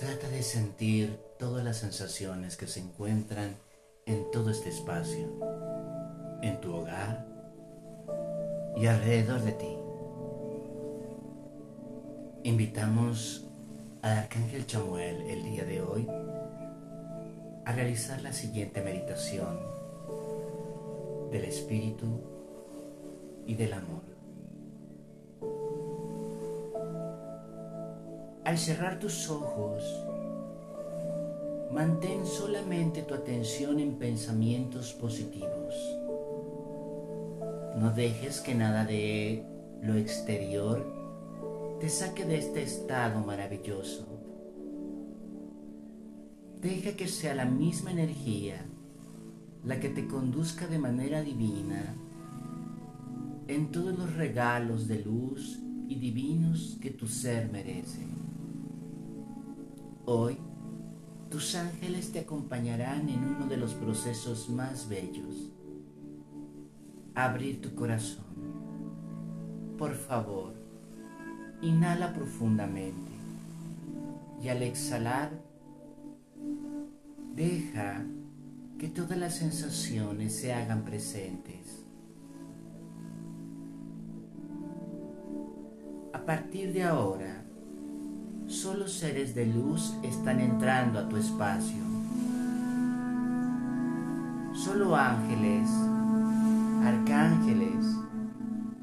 Trata de sentir todas las sensaciones que se encuentran en todo este espacio, en tu hogar y alrededor de ti. Invitamos al Arcángel Chamuel el día de hoy a realizar la siguiente meditación del Espíritu y del amor. Al cerrar tus ojos, mantén solamente tu atención en pensamientos positivos. No dejes que nada de lo exterior te saque de este estado maravilloso. Deja que sea la misma energía la que te conduzca de manera divina en todos los regalos de luz y divinos que tu ser merece. Hoy, tus ángeles te acompañarán en uno de los procesos más bellos. Abrir tu corazón. Por favor, inhala profundamente y al exhalar, deja que todas las sensaciones se hagan presentes. A partir de ahora, solo seres de luz están entrando a tu espacio. Solo ángeles, arcángeles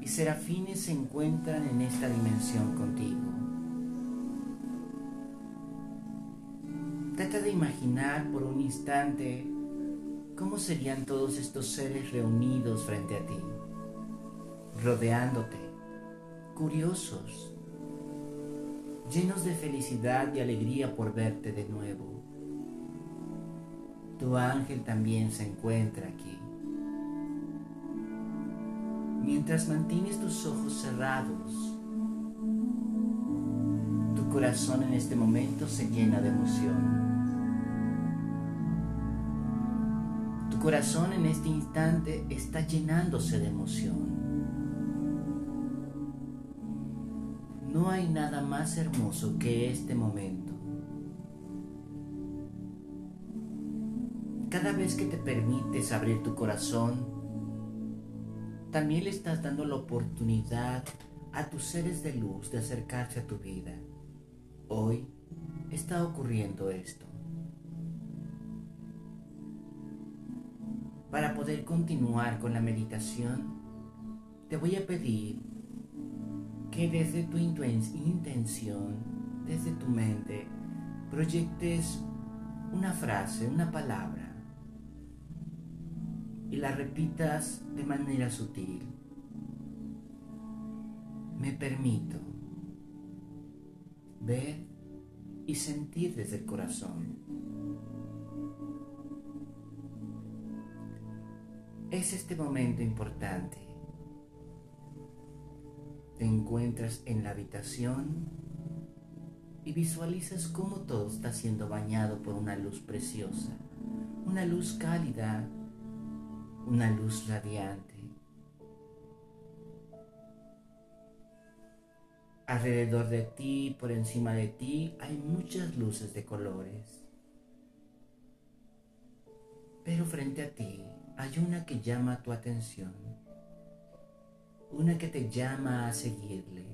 y serafines se encuentran en esta dimensión contigo. Trata de imaginar por un instante cómo serían todos estos seres reunidos frente a ti, rodeándote, curiosos, llenos de felicidad y alegría por verte de nuevo. Tu ángel también se encuentra aquí. Mientras mantienes tus ojos cerrados, tu corazón en este momento se llena de emoción. Tu corazón en este instante está llenándose de emoción. Más hermoso que este momento. Cada vez que te permites abrir tu corazón, también le estás dando la oportunidad a tus seres de luz de acercarse a tu vida. Hoy está ocurriendo esto. Para poder continuar con la meditación, te voy a pedir que desde tu intención, desde tu mente, proyectes una frase, una palabra y la repitas de manera sutil. Me permito ver y sentir desde el corazón. Es este momento importante te encuentras en la habitación y visualizas cómo todo está siendo bañado por una luz preciosa, una luz cálida, una luz radiante. Alrededor de ti, por encima de ti, hay muchas luces de colores. Pero frente a ti hay una que llama tu atención una que te llama a seguirle,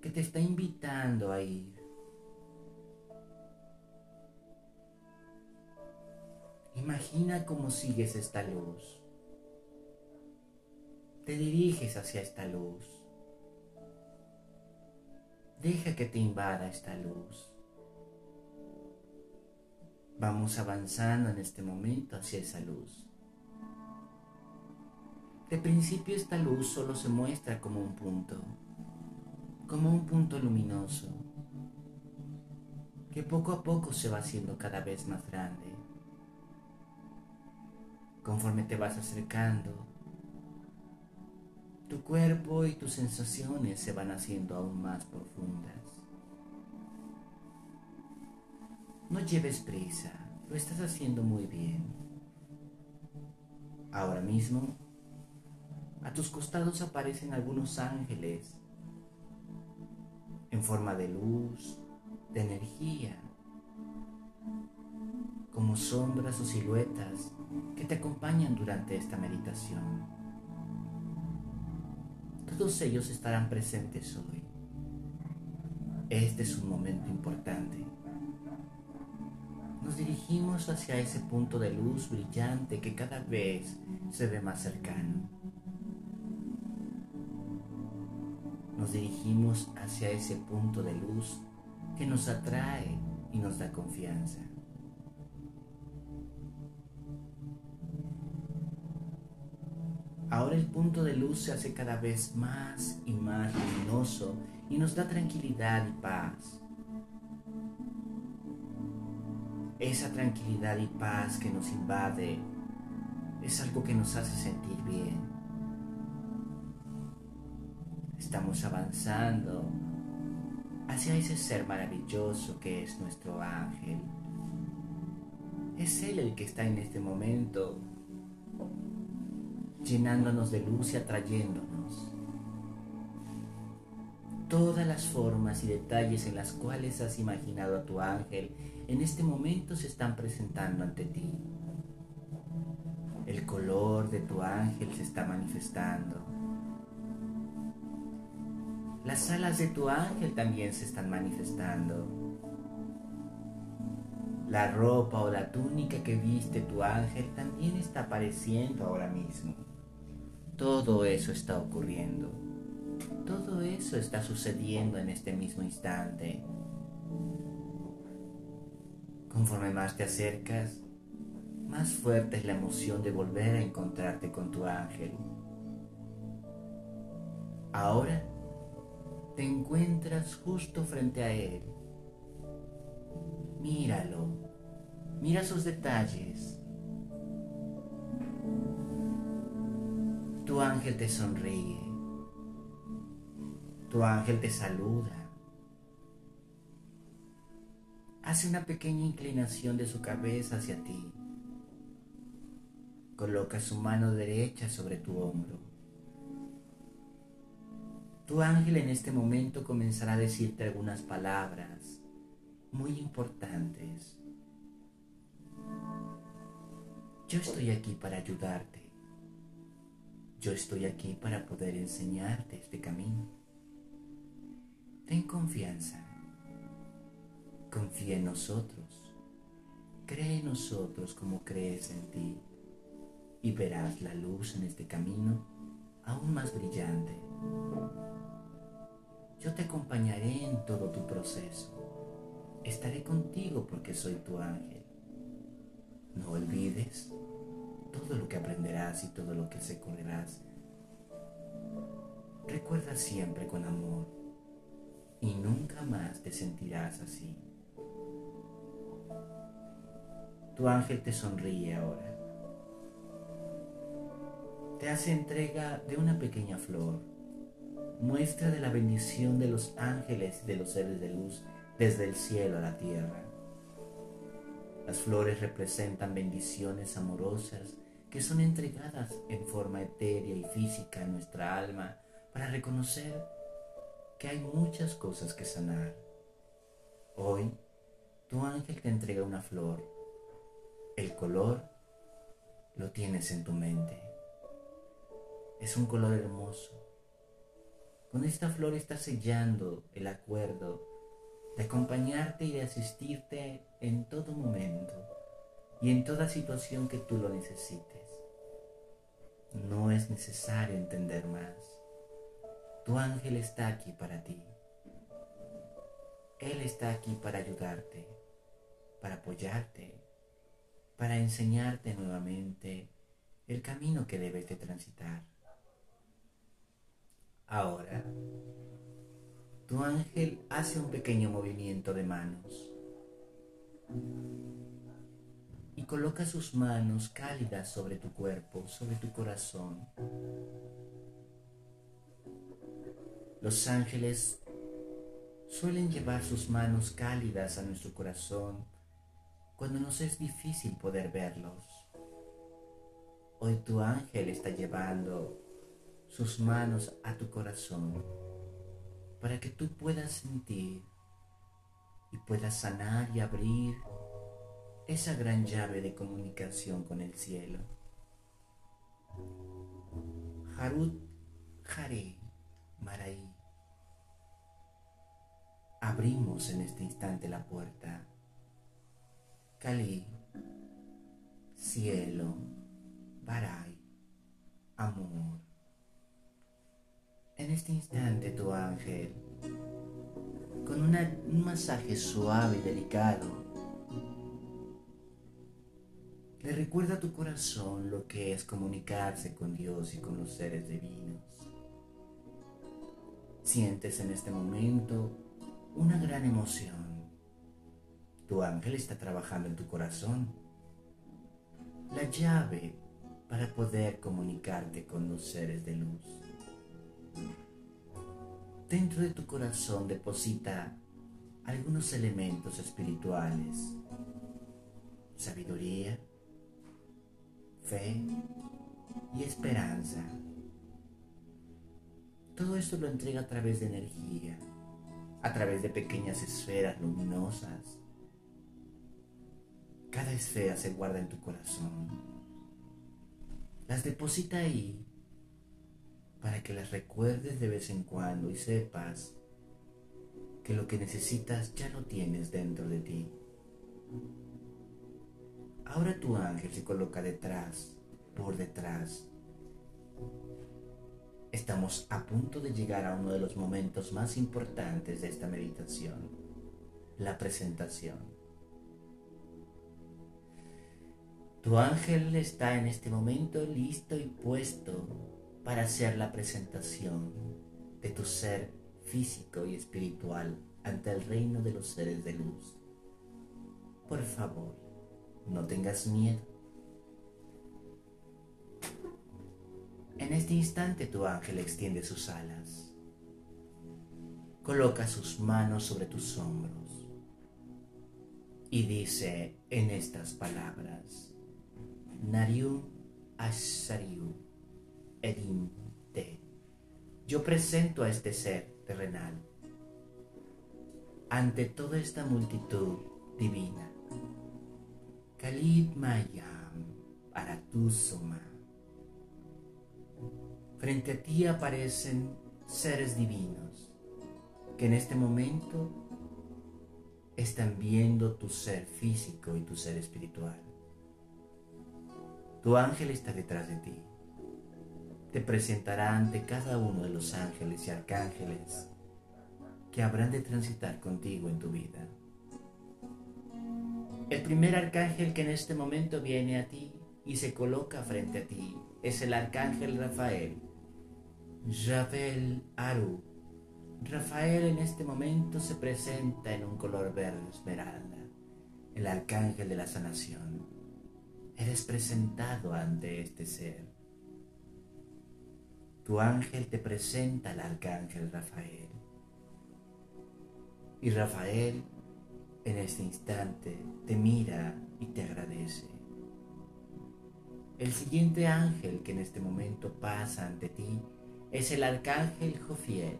que te está invitando a ir. Imagina cómo sigues esta luz. Te diriges hacia esta luz. Deja que te invada esta luz. Vamos avanzando en este momento hacia esa luz. De principio esta luz solo se muestra como un punto, como un punto luminoso, que poco a poco se va haciendo cada vez más grande. Conforme te vas acercando, tu cuerpo y tus sensaciones se van haciendo aún más profundas. No lleves prisa, lo estás haciendo muy bien. Ahora mismo a tus costados aparecen algunos ángeles en forma de luz, de energía, como sombras o siluetas que te acompañan durante esta meditación. Todos ellos estarán presentes hoy. Este es un momento importante. Nos dirigimos hacia ese punto de luz brillante que cada vez se ve más cercano. Nos dirigimos hacia ese punto de luz que nos atrae y nos da confianza. Ahora el punto de luz se hace cada vez más y más luminoso y nos da tranquilidad y paz. Esa tranquilidad y paz que nos invade es algo que nos hace sentir bien. Estamos avanzando hacia ese ser maravilloso que es nuestro ángel. Es Él el que está en este momento llenándonos de luz y atrayéndonos. Todas las formas y detalles en las cuales has imaginado a tu ángel en este momento se están presentando ante ti. El color de tu ángel se está manifestando. Las alas de tu ángel también se están manifestando. La ropa o la túnica que viste tu ángel también está apareciendo ahora mismo. Todo eso está ocurriendo. Todo eso está sucediendo en este mismo instante. Conforme más te acercas, más fuerte es la emoción de volver a encontrarte con tu ángel. Ahora te encuentras justo frente a él. Míralo, mira sus detalles, Tu ángel te sonríe. Tu ángel te saluda. Hace una pequeña inclinación de su cabeza hacia ti. Coloca su mano derecha sobre tu hombro. Tu ángel en este momento comenzará a decirte algunas palabras muy importantes. Yo estoy aquí para ayudarte. Yo estoy aquí para poder enseñarte este camino. Ten confianza. Confía en nosotros. Cree en nosotros como crees en ti. Y verás la luz en este camino aún más brillante. Yo te acompañaré en todo tu proceso. Estaré contigo porque soy tu ángel. No olvides todo lo que aprenderás y todo lo que se correrás. Recuerda siempre con amor y nunca más te sentirás así. Tu ángel te sonríe ahora. Te hace entrega de una pequeña flor, muestra de la bendición de los ángeles y de los seres de luz desde el cielo a la tierra. Las flores representan bendiciones amorosas que son entregadas en forma etérea y física a nuestra alma para reconocer que hay muchas cosas que sanar. Hoy, tu ángel te entrega una flor. El color lo tienes en tu mente. Es un color hermoso. Con esta flor estás sellando el acuerdo de acompañarte y de asistirte en todo momento y en toda situación que tú lo necesites. No es necesario entender más. Tu ángel está aquí para ti. Él está aquí para ayudarte, para apoyarte, para enseñarte nuevamente el camino que debes de transitar. Ahora, tu ángel hace un pequeño movimiento de manos y coloca sus manos cálidas sobre tu cuerpo, sobre tu corazón. Los ángeles suelen llevar sus manos cálidas a nuestro corazón cuando nos es difícil poder verlos. Hoy tu ángel está llevando sus manos a tu corazón para que tú puedas sentir y puedas sanar y abrir esa gran llave de comunicación con el cielo. Harut Hare Marai. Abrimos en este instante la puerta. Kali, cielo, Barai, amor. En este instante tu ángel, con un masaje suave y delicado, le recuerda a tu corazón lo que es comunicarse con Dios y con los seres divinos. Sientes en este momento una gran emoción. Tu ángel está trabajando en tu corazón. La llave para poder comunicarte con los seres de luz. Dentro de tu corazón deposita algunos elementos espirituales. Sabiduría, fe y esperanza. Todo esto lo entrega a través de energía, a través de pequeñas esferas luminosas. Cada esfera se guarda en tu corazón. Las deposita ahí para que las recuerdes de vez en cuando y sepas que lo que necesitas ya lo tienes dentro de ti. Ahora tu ángel se coloca detrás, por detrás, Estamos a punto de llegar a uno de los momentos más importantes de esta meditación, la presentación. Tu ángel está en este momento listo y puesto para hacer la presentación de tu ser físico y espiritual ante el reino de los seres de luz. Por favor, no tengas miedo En este instante tu ángel extiende sus alas. Coloca sus manos sobre tus hombros y dice en estas palabras, Nariu Ashariu Edim Te. Yo presento a este ser terrenal ante toda esta multitud divina. Kalid Mayam Aratusoma frente a ti aparecen seres divinos que en este momento están viendo tu ser físico y tu ser espiritual. Tu ángel está detrás de ti. Te presentará ante cada uno de los ángeles y arcángeles que habrán de transitar contigo en tu vida. El primer arcángel que en este momento viene a ti y se coloca frente a ti es el arcángel Rafael Rafael Aru. Rafael en este momento se presenta en un color verde esmeralda, el arcángel de la sanación. Eres presentado ante este ser. Tu ángel te presenta al arcángel Rafael. Y Rafael en este instante te mira y te agradece. El siguiente ángel que en este momento pasa ante ti es el arcángel Jofiel,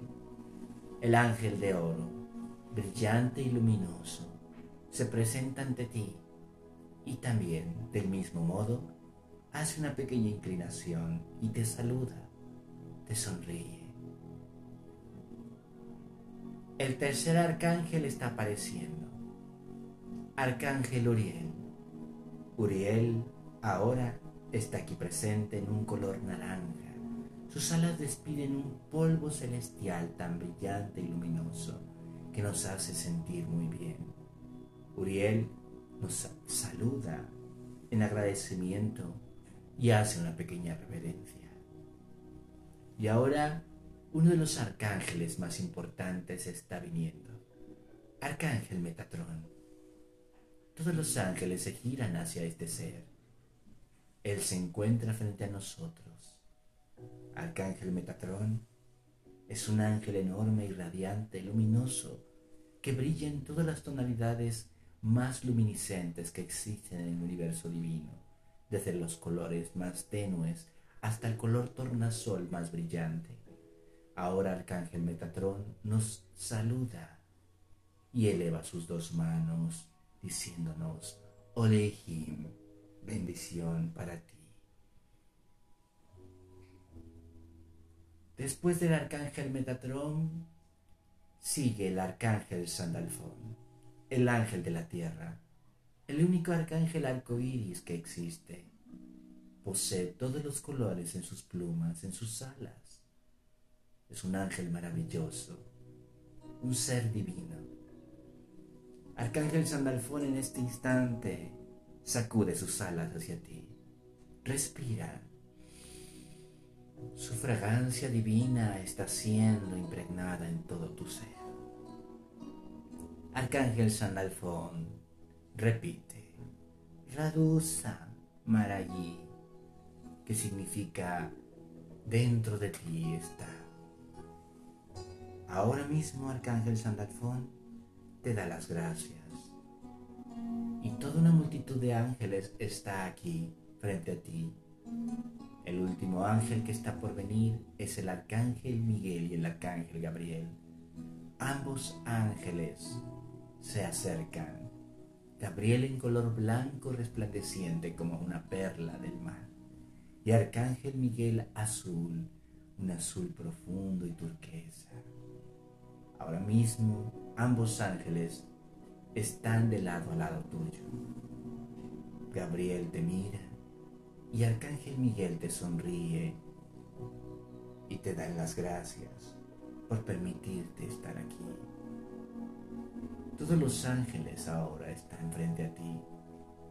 el ángel de oro, brillante y luminoso, se presenta ante ti y también, del mismo modo, hace una pequeña inclinación y te saluda, sonríe. El tercer arcángel está apareciendo, Arcángel Uriel. Uriel ahora está aquí presente en un color naranja sus alas despiden un polvo celestial tan brillante y luminoso que nos hace sentir muy bien. Uriel nos saluda en agradecimiento y hace una pequeña reverencia. Y ahora uno de los arcángeles más importantes está viniendo. Arcángel Metatrón. Todos los ángeles se giran hacia este ser. Él se encuentra frente a nosotros Arcángel Metatrón es un ángel enorme y radiante, luminoso, que brilla en todas las tonalidades más luminiscentes que existen en el universo divino, desde los colores más tenues hasta el color tornasol más brillante. Ahora Arcángel Metatrón nos saluda y eleva sus dos manos diciéndonos, Olehim, bendición para ti. Después del arcángel Metatrón, sigue el arcángel Sandalfón, el ángel de la tierra, el único arcángel arcoíris que existe. Posee todos los colores en sus plumas, en sus alas. Es un ángel maravilloso, un ser divino. Arcángel Sandalfón en este instante sacude sus alas hacia ti. Respira. Su fragancia divina está siendo impregnada en todo tu ser. Arcángel Sandalfón repite, Radusa Marayi, que significa dentro de ti está. Ahora mismo Arcángel Sandalfón te da las gracias. Y toda una multitud de ángeles está aquí frente a ti. El último ángel que está por venir es el arcángel Miguel y el arcángel Gabriel. Ambos ángeles se acercan. Gabriel en color blanco resplandeciente como una perla del mar. Y arcángel Miguel azul, un azul profundo y turquesa. Ahora mismo ambos ángeles están de lado a lado tuyo. Gabriel te mira y Arcángel Miguel te sonríe y te dan las gracias por permitirte estar aquí. Todos los ángeles ahora están frente a ti.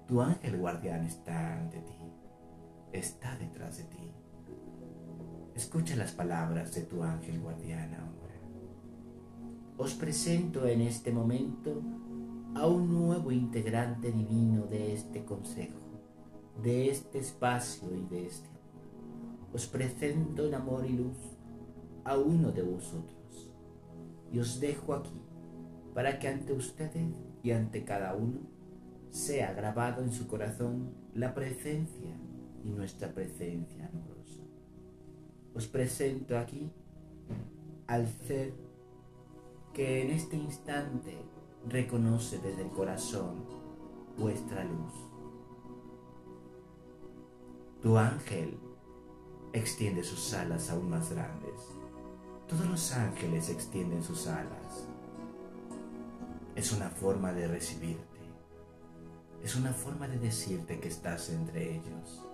Tu ángel guardián está ante ti, está detrás de ti. Escucha las palabras de tu ángel guardián ahora. Os presento en este momento a un nuevo integrante divino de este consejo, de este espacio y de este amor. Os presento en amor y luz a uno de vosotros y os dejo aquí para que ante ustedes y ante cada uno sea grabado en su corazón la presencia y nuestra presencia amorosa. Os presento aquí al ser que en este instante reconoce desde el corazón vuestra luz. Tu ángel extiende sus alas aún más grandes. Todos los ángeles extienden sus alas. Es una forma de recibirte. Es una forma de decirte que estás entre ellos.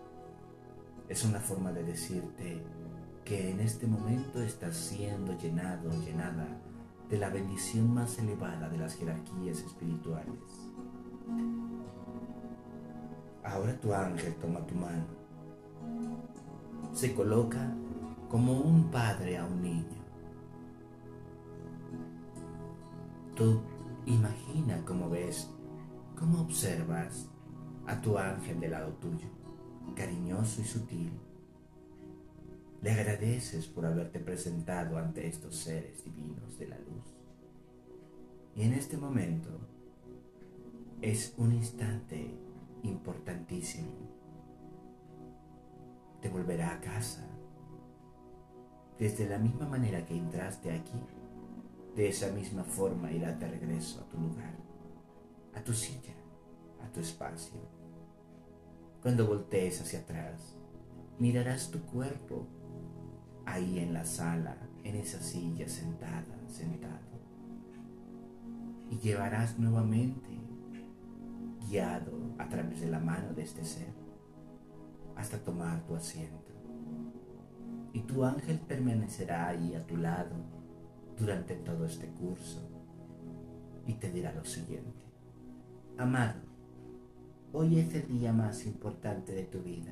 Es una forma de decirte que en este momento estás siendo llenado, llenada de la bendición más elevada de las jerarquías espirituales. Ahora tu ángel toma tu mano. Se coloca como un padre a un niño. Tú imagina cómo ves, cómo observas a tu ángel del lado tuyo, cariñoso y sutil le agradeces por haberte presentado ante estos seres divinos de la luz. Y en este momento es un instante importantísimo. Te volverá a casa. Desde la misma manera que entraste aquí, de esa misma forma irá de regreso a tu lugar, a tu silla, a tu espacio. Cuando voltees hacia atrás, mirarás tu cuerpo ahí en la sala, en esa silla sentada, sentado. Y llevarás nuevamente, guiado a través de la mano de este ser, hasta tomar tu asiento. Y tu ángel permanecerá ahí a tu lado durante todo este curso y te dirá lo siguiente. Amado, hoy es el día más importante de tu vida.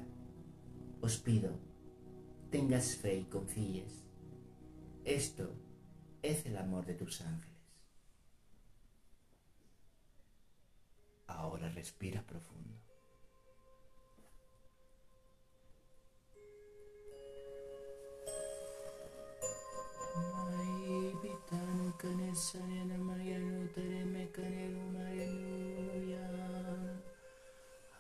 Os pido tengas fe y confíes. Esto es el amor de tus ángeles. Ahora respira profundo.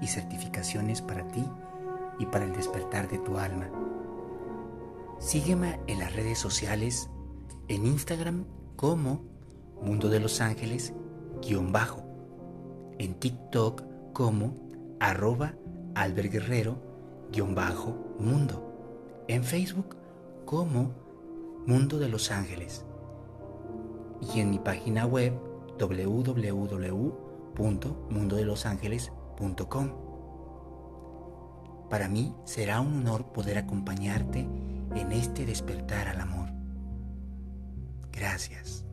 y certificaciones para ti y para el despertar de tu alma. Sígueme en las redes sociales, en Instagram como Mundo de los Ángeles, guion bajo, en TikTok como arroba alberguerrero, guion bajo, mundo, en Facebook como Mundo de los Ángeles y en mi página web www.mundodelosangeles.com. Para mí será un honor poder acompañarte en este despertar al amor. Gracias.